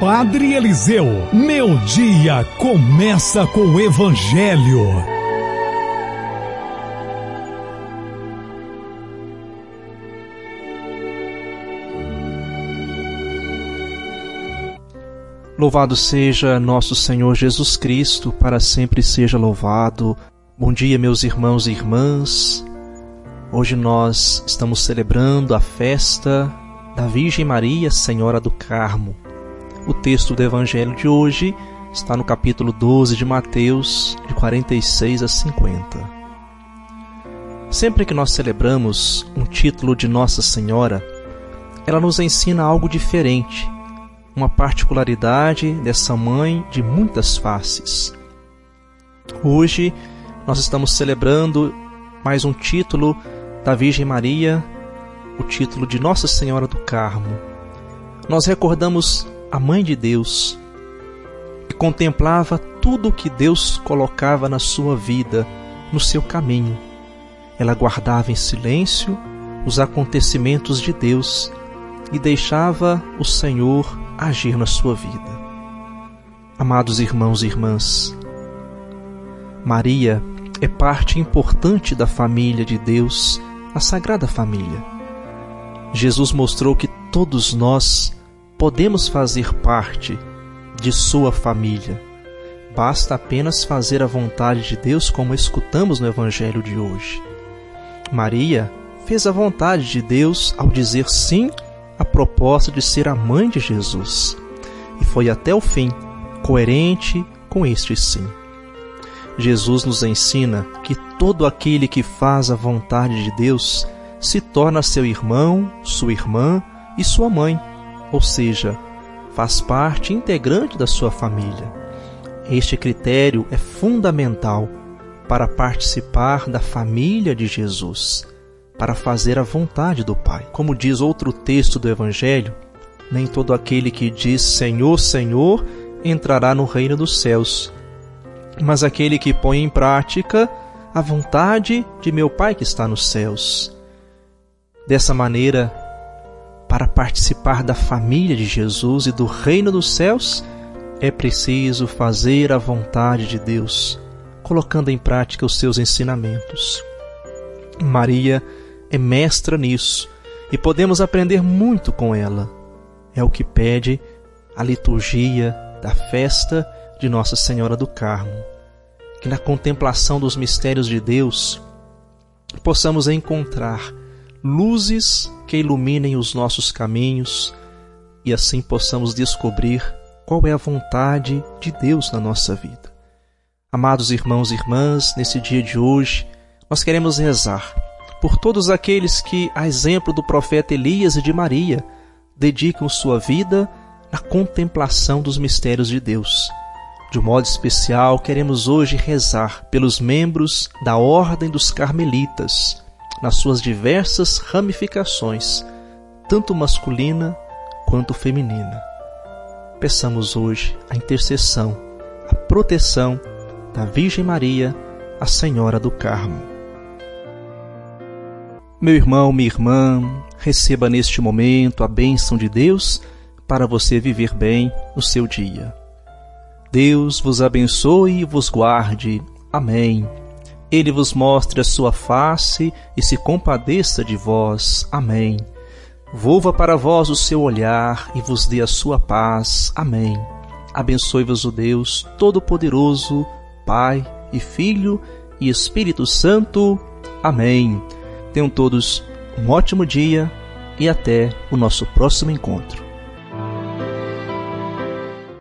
Padre Eliseu, meu dia começa com o Evangelho. Louvado seja nosso Senhor Jesus Cristo, para sempre seja louvado. Bom dia, meus irmãos e irmãs. Hoje nós estamos celebrando a festa da Virgem Maria, Senhora do Carmo. O texto do Evangelho de hoje está no capítulo 12 de Mateus, de 46 a 50. Sempre que nós celebramos um título de Nossa Senhora, ela nos ensina algo diferente uma particularidade dessa mãe de muitas faces. Hoje nós estamos celebrando mais um título da Virgem Maria, o título de Nossa Senhora do Carmo. Nós recordamos a Mãe de Deus, que contemplava tudo o que Deus colocava na sua vida, no seu caminho. Ela guardava em silêncio os acontecimentos de Deus e deixava o Senhor agir na sua vida. Amados irmãos e irmãs, Maria é parte importante da família de Deus, a Sagrada Família. Jesus mostrou que todos nós podemos fazer parte de sua família. Basta apenas fazer a vontade de Deus, como escutamos no Evangelho de hoje. Maria fez a vontade de Deus ao dizer sim a proposta de ser a mãe de Jesus e foi até o fim coerente com este sim. Jesus nos ensina que todo aquele que faz a vontade de Deus se torna seu irmão, sua irmã e sua mãe, ou seja, faz parte integrante da sua família. Este critério é fundamental para participar da família de Jesus para fazer a vontade do Pai. Como diz outro texto do Evangelho, nem todo aquele que diz Senhor, Senhor entrará no reino dos céus, mas aquele que põe em prática a vontade de meu Pai que está nos céus. Dessa maneira, para participar da família de Jesus e do reino dos céus, é preciso fazer a vontade de Deus, colocando em prática os seus ensinamentos. Maria é mestra nisso e podemos aprender muito com ela. É o que pede a liturgia da festa de Nossa Senhora do Carmo. Que na contemplação dos mistérios de Deus possamos encontrar luzes que iluminem os nossos caminhos e assim possamos descobrir qual é a vontade de Deus na nossa vida. Amados irmãos e irmãs, nesse dia de hoje, nós queremos rezar por todos aqueles que, a exemplo do profeta Elias e de Maria, dedicam sua vida na contemplação dos mistérios de Deus. De um modo especial, queremos hoje rezar pelos membros da Ordem dos Carmelitas, nas suas diversas ramificações, tanto masculina quanto feminina. Peçamos hoje a intercessão, a proteção da Virgem Maria, a Senhora do Carmo. Meu irmão, minha irmã, receba neste momento a bênção de Deus para você viver bem o seu dia. Deus vos abençoe e vos guarde. Amém. Ele vos mostre a sua face e se compadeça de vós. Amém. Volva para vós o seu olhar e vos dê a sua paz. Amém. Abençoe-vos o Deus Todo-Poderoso, Pai e Filho e Espírito Santo. Amém. Tenham todos um ótimo dia e até o nosso próximo encontro.